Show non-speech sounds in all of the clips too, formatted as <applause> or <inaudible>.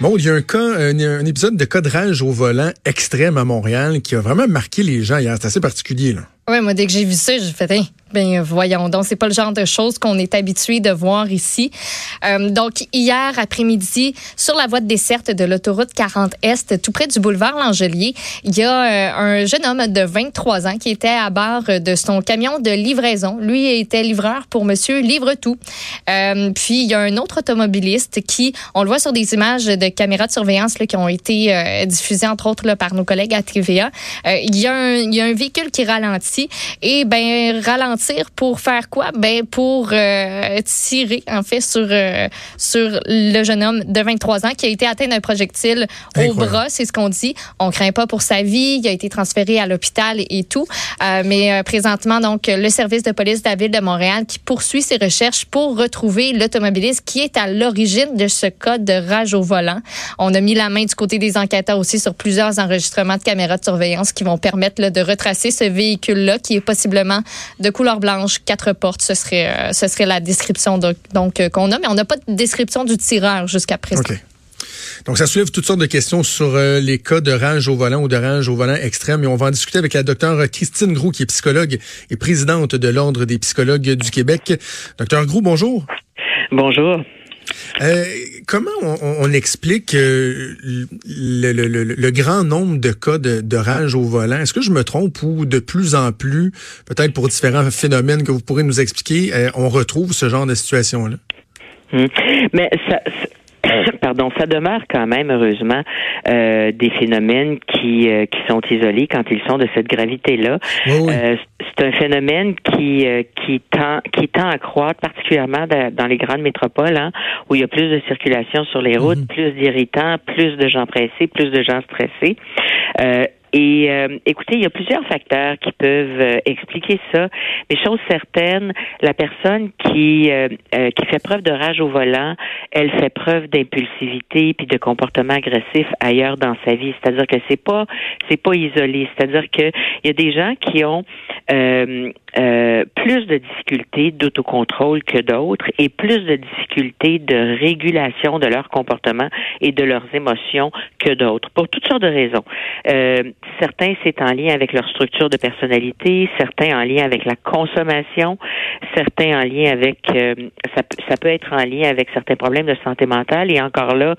Bon, il y a un cas, un, un épisode de cadrage au volant extrême à Montréal qui a vraiment marqué les gens hier. C'est assez particulier, là. Oui, moi, dès que j'ai vu ça, j'ai fait, hey, ben voyons donc, c'est pas le genre de choses qu'on est habitué de voir ici. Euh, donc, hier après-midi, sur la voie de desserte de l'autoroute 40 Est, tout près du boulevard L'Angelier, il y a euh, un jeune homme de 23 ans qui était à bord de son camion de livraison. Lui était livreur pour Monsieur Livre Tout. Euh, puis, il y a un autre automobiliste qui, on le voit sur des images de caméras de surveillance qui ont été diffusées, entre autres, par nos collègues à TVA. Il, y a un, il y a un véhicule qui ralentit et ben pour faire quoi? Ben pour euh, tirer en fait sur euh, sur le jeune homme de 23 ans qui a été atteint d'un projectile au bras, c'est ce qu'on dit. On craint pas pour sa vie, il a été transféré à l'hôpital et, tout. Euh, mais présentement donc le service de police de la ville de Montréal qui poursuit ses recherches pour retrouver l'automobiliste qui est à l'origine de ce cas de rage au volant. On a mis la main du côté des enquêteurs aussi sur plusieurs enregistrements de caméras de surveillance qui vont permettre là, de retracer ce véhicule là qui est possiblement de couleur blanche, quatre portes. Ce serait, euh, ce serait la description donc euh, qu'on a, mais on n'a pas de description du tireur jusqu'à présent. Donc, ça soulève toutes sortes de questions sur euh, les cas de rage au volant ou de rage au volant extrême. Et on va en discuter avec la docteure Christine Groux, qui est psychologue et présidente de l'Ordre des psychologues du Québec. Docteur Groux, bonjour. Bonjour. Euh, comment on, explique euh, le, grand nombre de cas de, rage au volant? Est-ce que je me trompe ou de plus en plus, peut-être pour différents phénomènes que vous pourrez nous expliquer, euh, on retrouve ce genre de situation-là? Hum. Mais <coughs> pardon, ça demeure quand même heureusement euh, des phénomènes qui euh, qui sont isolés quand ils sont de cette gravité-là. Euh, c'est un phénomène qui qui tend qui tend à croître particulièrement dans les grandes métropoles, hein, où il y a plus de circulation sur les routes, mhm. plus d'irritants, plus de gens pressés, plus de gens stressés. Et euh, écoutez, il y a plusieurs facteurs qui peuvent euh, expliquer ça. Mais chose certaine, la personne qui euh, qui fait preuve de rage au volant, elle fait preuve d'impulsivité puis de comportement agressif ailleurs dans sa vie. C'est-à-dire que c'est pas c'est pas isolé. C'est-à-dire que il y a des gens qui ont de difficultés d'autocontrôle que d'autres et plus de difficultés de régulation de leur comportement et de leurs émotions que d'autres pour toutes sortes de raisons. Certains, c'est en lien avec leur structure de personnalité, certains en lien avec la consommation, certains en lien avec euh, ça, peut être en lien avec certains problèmes de santé mentale et encore là,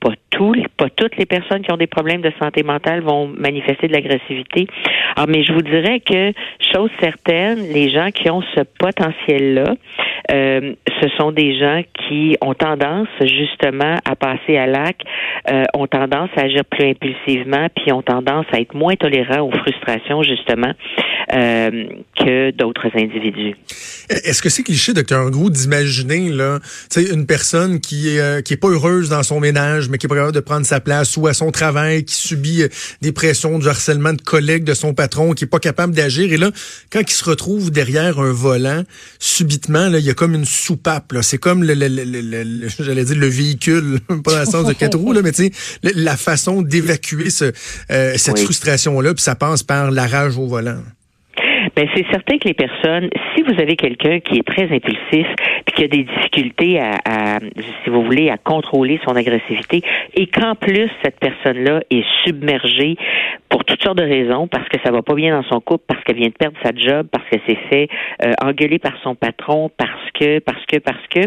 pas tous, pas toutes les personnes qui ont des problèmes de santé mentale vont manifester de l'agressivité. Mais je vous dirais que chose certaine, les gens qui ont ce potentiel-là, euh, ce sont des gens qui ont tendance justement à passer à l'acte, euh, ont tendance à agir plus impulsivement, puis ont tendance à être moins tolérants aux frustrations justement euh, que d'autres individus. Est-ce que c'est cliché, docteur Grou, d'imaginer là, une personne qui est euh, qui est pas heureuse dans son ménage, mais qui est pas capable de prendre sa place ou à son travail, qui subit euh, des pressions, du harcèlement de collègues de son patron, qui est pas capable d'agir, et là, quand il se retrouve derrière un volant, subitement, là, il y a comme une soupape. Là, c'est comme le, le, le, <laughs> j'allais dire le véhicule, <laughs> pas dans le sens de quatre roues, là, mais tu sais, la façon d'évacuer ce, euh, cette frustration là, puis ça passe par la rage au volant. Ben c'est certain que les personnes, si vous avez quelqu'un qui est très impulsif, puis qui a des difficultés à, à, si vous voulez, à contrôler son agressivité, et qu'en plus cette personne-là est submergée pour toutes sortes de raisons, parce que ça va pas bien dans son couple, parce qu'elle vient de perdre sa job, parce qu'elle s'est fait euh, engueuler par son patron, parce que, parce que, parce que.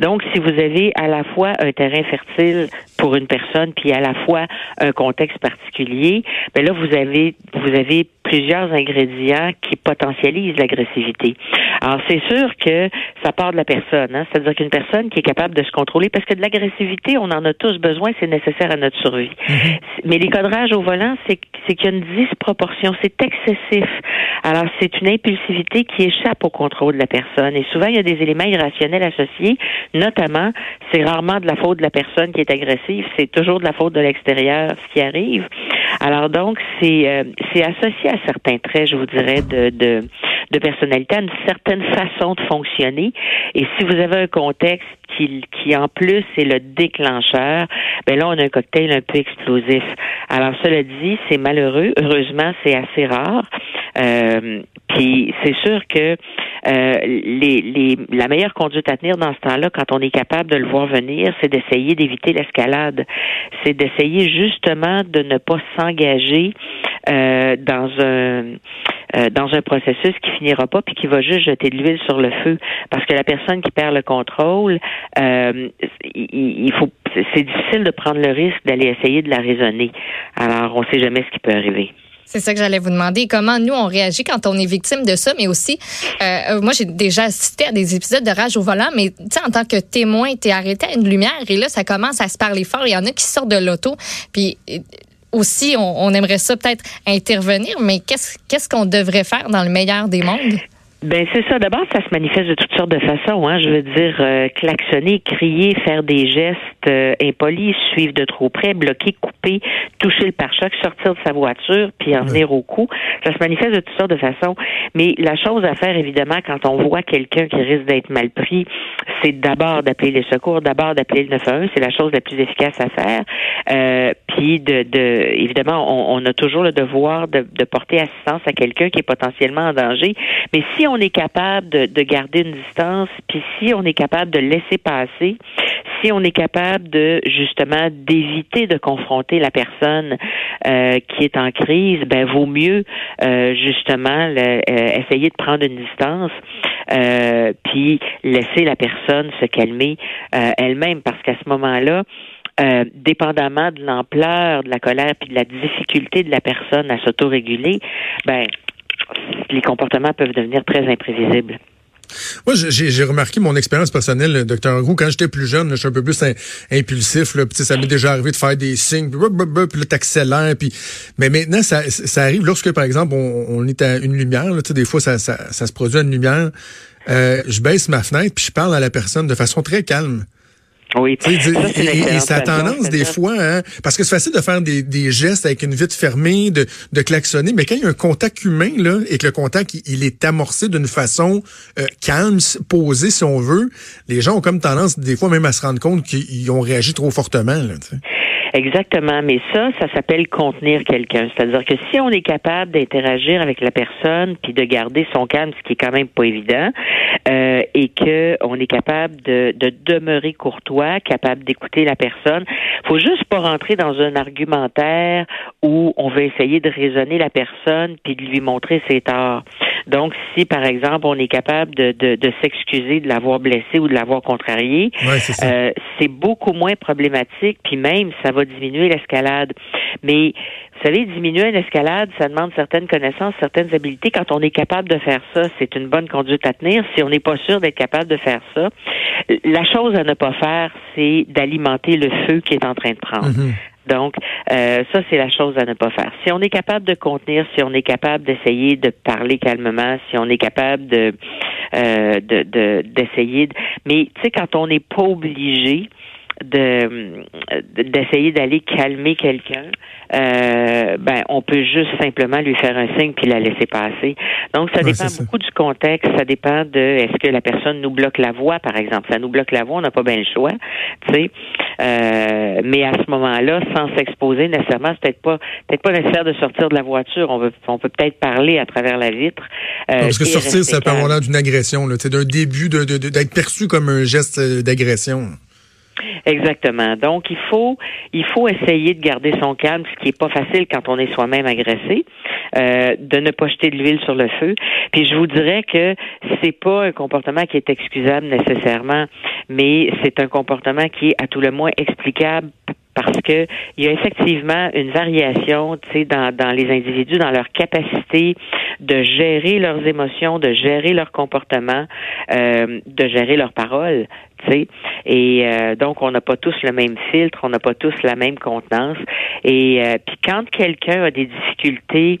Donc, si vous avez à la fois un terrain fertile pour une personne, puis à la fois un contexte particulier, ben là, vous avez, vous avez plusieurs ingrédients qui potentialisent l'agressivité. Alors, c'est sûr que ça part de la personne, hein? c'est-à-dire qu'une personne qui est capable de se contrôler, parce que de l'agressivité, on en a tous besoin, c'est nécessaire à notre survie. Mm-hmm. Mais les cadrages au volant, c'est c'est qu'il y a une disproportion, c'est excessif. Alors, c'est une impulsivité qui échappe au contrôle de la personne. Et souvent, il y a des éléments irrationnels associés, notamment, c'est rarement de la faute de la personne qui est agressive, c'est toujours de la faute de l'extérieur, ce qui arrive. Alors donc, c'est euh, c'est associé à certains traits, je vous dirais, de, de, de personnalité, à une certaine façon de fonctionner. Et si vous avez un contexte qui, qui en plus est le déclencheur, ben là, on a un cocktail un peu explosif. Alors, cela dit, c'est malheureux. Heureusement, c'est assez rare. Euh, puis c'est sûr que euh, les, les, la meilleure conduite à tenir dans ce temps-là, quand on est capable de le voir venir, c'est d'essayer d'éviter l'escalade. C'est d'essayer justement de ne pas s'engager euh, dans un euh, dans un processus qui finira pas puis qui va juste jeter de l'huile sur le feu parce que la personne qui perd le contrôle euh, il, faut c'est difficile de prendre le risque d'aller essayer de la raisonner alors on sait jamais ce qui peut arriver c'est ça que j'allais vous demander. Comment nous, on réagit quand on est victime de ça, mais aussi, euh, moi, j'ai déjà assisté à des épisodes de rage au volant, mais tu sais, en tant que témoin, tu es arrêté à une lumière et là, ça commence à se parler fort. Il y en a qui sortent de l'auto, puis aussi, on, aimerait ça peut-être intervenir, mais qu'est-ce qu'on devrait faire dans le meilleur des mondes? Ben c'est ça. D'abord, ça se manifeste de toutes sortes de façons. Hein. Je veux dire, euh, klaxonner, crier, faire des gestes euh, impolis, suivre de trop près, bloquer, couper, toucher le pare-choc, sortir de sa voiture, puis en venir au cou. Ça se manifeste de toutes sortes de façons. Mais la chose à faire, évidemment, quand on voit quelqu'un qui risque d'être mal pris, c'est d'abord d'appeler les secours, d'abord d'appeler le 911. C'est la chose la plus efficace à faire. Euh, puis de, de, évidemment, on, on, a toujours le devoir de, de porter assistance à quelqu'un qui est potentiellement en danger. Mais si on on est capable de, garder une distance, puis si on est capable de laisser passer, si on est capable de justement d'éviter de confronter la personne euh, qui est en crise, ben vaut mieux euh, justement euh, essayer de prendre une distance, puis laisser la personne se calmer elle-même, parce qu'à ce moment-là, dépendamment de l'ampleur de la colère puis de la difficulté de la personne à s'autoréguler, ben les comportements peuvent devenir très imprévisibles. Moi, j'ai remarqué mon expérience personnelle, docteur Roux, quand j'étais plus jeune, je suis un peu plus impulsif. Là, ça m'est déjà arrivé de faire des signes, puis, là, t'accélères. Puis... Mais maintenant, ça, arrive lorsque, par exemple, on, est à une lumière. Des fois, ça, ça, se produit à une lumière. Euh, je baisse ma fenêtre, puis je parle à la personne de façon très calme. Oui. Ça, et, ça a tendance des fois, hein, parce que c'est facile de faire des, des, gestes avec une vitre fermée, de, de klaxonner, mais quand il y a un contact humain là, et que le contact il, est amorcé d'une façon euh, calme, posée si on veut, les gens ont comme tendance des fois même à se rendre compte qu'ils ont réagi trop fortement. Là, Exactement, mais ça, ça s'appelle contenir quelqu'un. C'est-à-dire que si on est capable d'interagir avec la personne puis de garder son calme, ce qui est quand même pas évident, euh, et que on est capable de, de demeurer courtois, capable d'écouter la personne, faut juste pas rentrer dans un argumentaire où on veut essayer de raisonner la personne puis de lui montrer ses torts. Donc, si par exemple on est capable de, de, de s'excuser de l'avoir blessé ou de l'avoir contrarié, euh, c'est beaucoup moins problématique, puis même ça va diminuer l'escalade. Mais vous savez, diminuer une escalade, ça demande certaines connaissances, certaines habiletés. Quand on est capable de faire ça, c'est une bonne conduite à tenir. Si on n'est pas sûr d'être capable de faire ça, la chose à ne pas faire, c'est d'alimenter le feu qui est en train de prendre. Mm-hmm. Donc, euh, ça, c'est la chose à ne pas faire. Si on est capable de contenir, si on est capable d'essayer de parler calmement, si on est capable de euh, d'essayer, de, mais tu sais, quand on n'est pas obligé, de d'essayer d'aller calmer quelqu'un, euh, ben on peut juste simplement lui faire un signe puis la laisser passer. Donc ça dépend beaucoup du contexte, ça dépend de est-ce que la personne nous bloque la voie par exemple. Ça nous bloque la voie, on n'a pas bien le choix, tu sais. Euh, mais à ce moment-là, sans s'exposer nécessairement, c'est peut-être pas peut-être pas nécessaire de sortir de la voiture. On veut on peut peut-être parler à travers la vitre. Euh, parce que sortir, ça peut avoir l'air d'une agression, là, d'un début de, d'être perçu comme un geste d'agression. Exactement. Donc, il faut, il faut essayer de garder son calme, ce qui est pas facile quand on est soi-même agressé, euh, de ne pas jeter de l'huile sur le feu. Puis, je vous dirais que c'est pas un comportement qui est excusable nécessairement, mais c'est un comportement qui est à tout le moins explicable parce que il y a effectivement une variation, dans, dans les individus, dans leur capacité de gérer leurs émotions, de gérer leur comportement, euh, de gérer leurs paroles. Sais. Et euh, donc, on n'a pas tous le même filtre, on n'a pas tous la même contenance. Et euh, puis, quand quelqu'un a des difficultés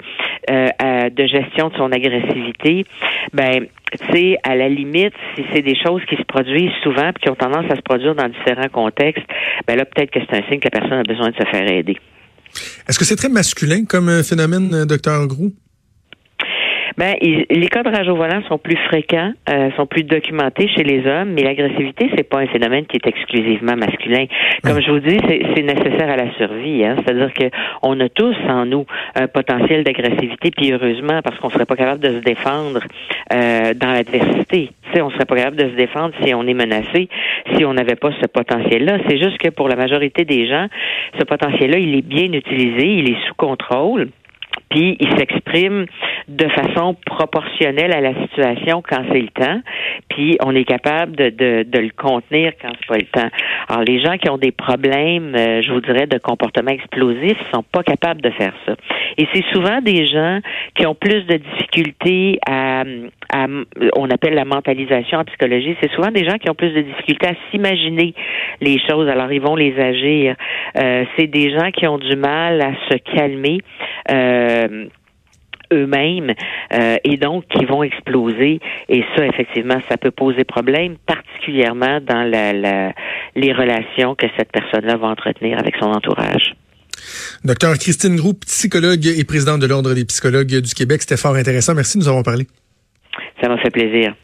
de gestion de son agressivité, ben tu sais, à la limite, si c'est des choses qui se produisent souvent puis qui ont tendance à se produire dans différents contextes, ben là, peut-être que c'est un signe que la personne a besoin de se faire aider. Est-ce que c'est très masculin comme phénomène, docteur Grou? Ben, les cas de rage au volant sont plus fréquents, euh, sont plus documentés chez les hommes, mais l'agressivité, c'est pas un phénomène qui est exclusivement masculin. Comme je vous dis, c'est nécessaire à la survie. Hein? C'est-à-dire que on a tous en nous un potentiel d'agressivité, puis heureusement, parce qu'on serait pas capable de se défendre euh, dans l'adversité. Tu sais, on serait pas capable de se défendre si on est menacé, si on n'avait pas ce potentiel-là. C'est juste que pour la majorité des gens, ce potentiel-là, il est bien utilisé, il est sous contrôle puis il s'exprime de façon proportionnelle à la situation quand c'est le temps, puis on est capable de, de, de, le contenir quand c'est pas le temps. Alors les gens qui ont des problèmes, euh, je vous dirais, de comportement explosif, sont pas capables de faire ça. Et c'est souvent des gens qui ont plus de difficultés à, à on appelle la mentalisation en psychologie, c'est souvent des gens qui ont plus de difficultés à s'imaginer les choses, alors ils vont les agir. Euh, c'est des gens qui ont du mal à se calmer. Euh, eux-mêmes euh, et donc qui vont exploser. Et ça, effectivement, ça peut poser problème, particulièrement dans la, les relations que cette personne-là va entretenir avec son entourage. Docteur Christine Groux, psychologue et présidente de l'Ordre des psychologues du Québec, c'était fort intéressant. Merci de nous avoir parlé. Ça m'a fait plaisir.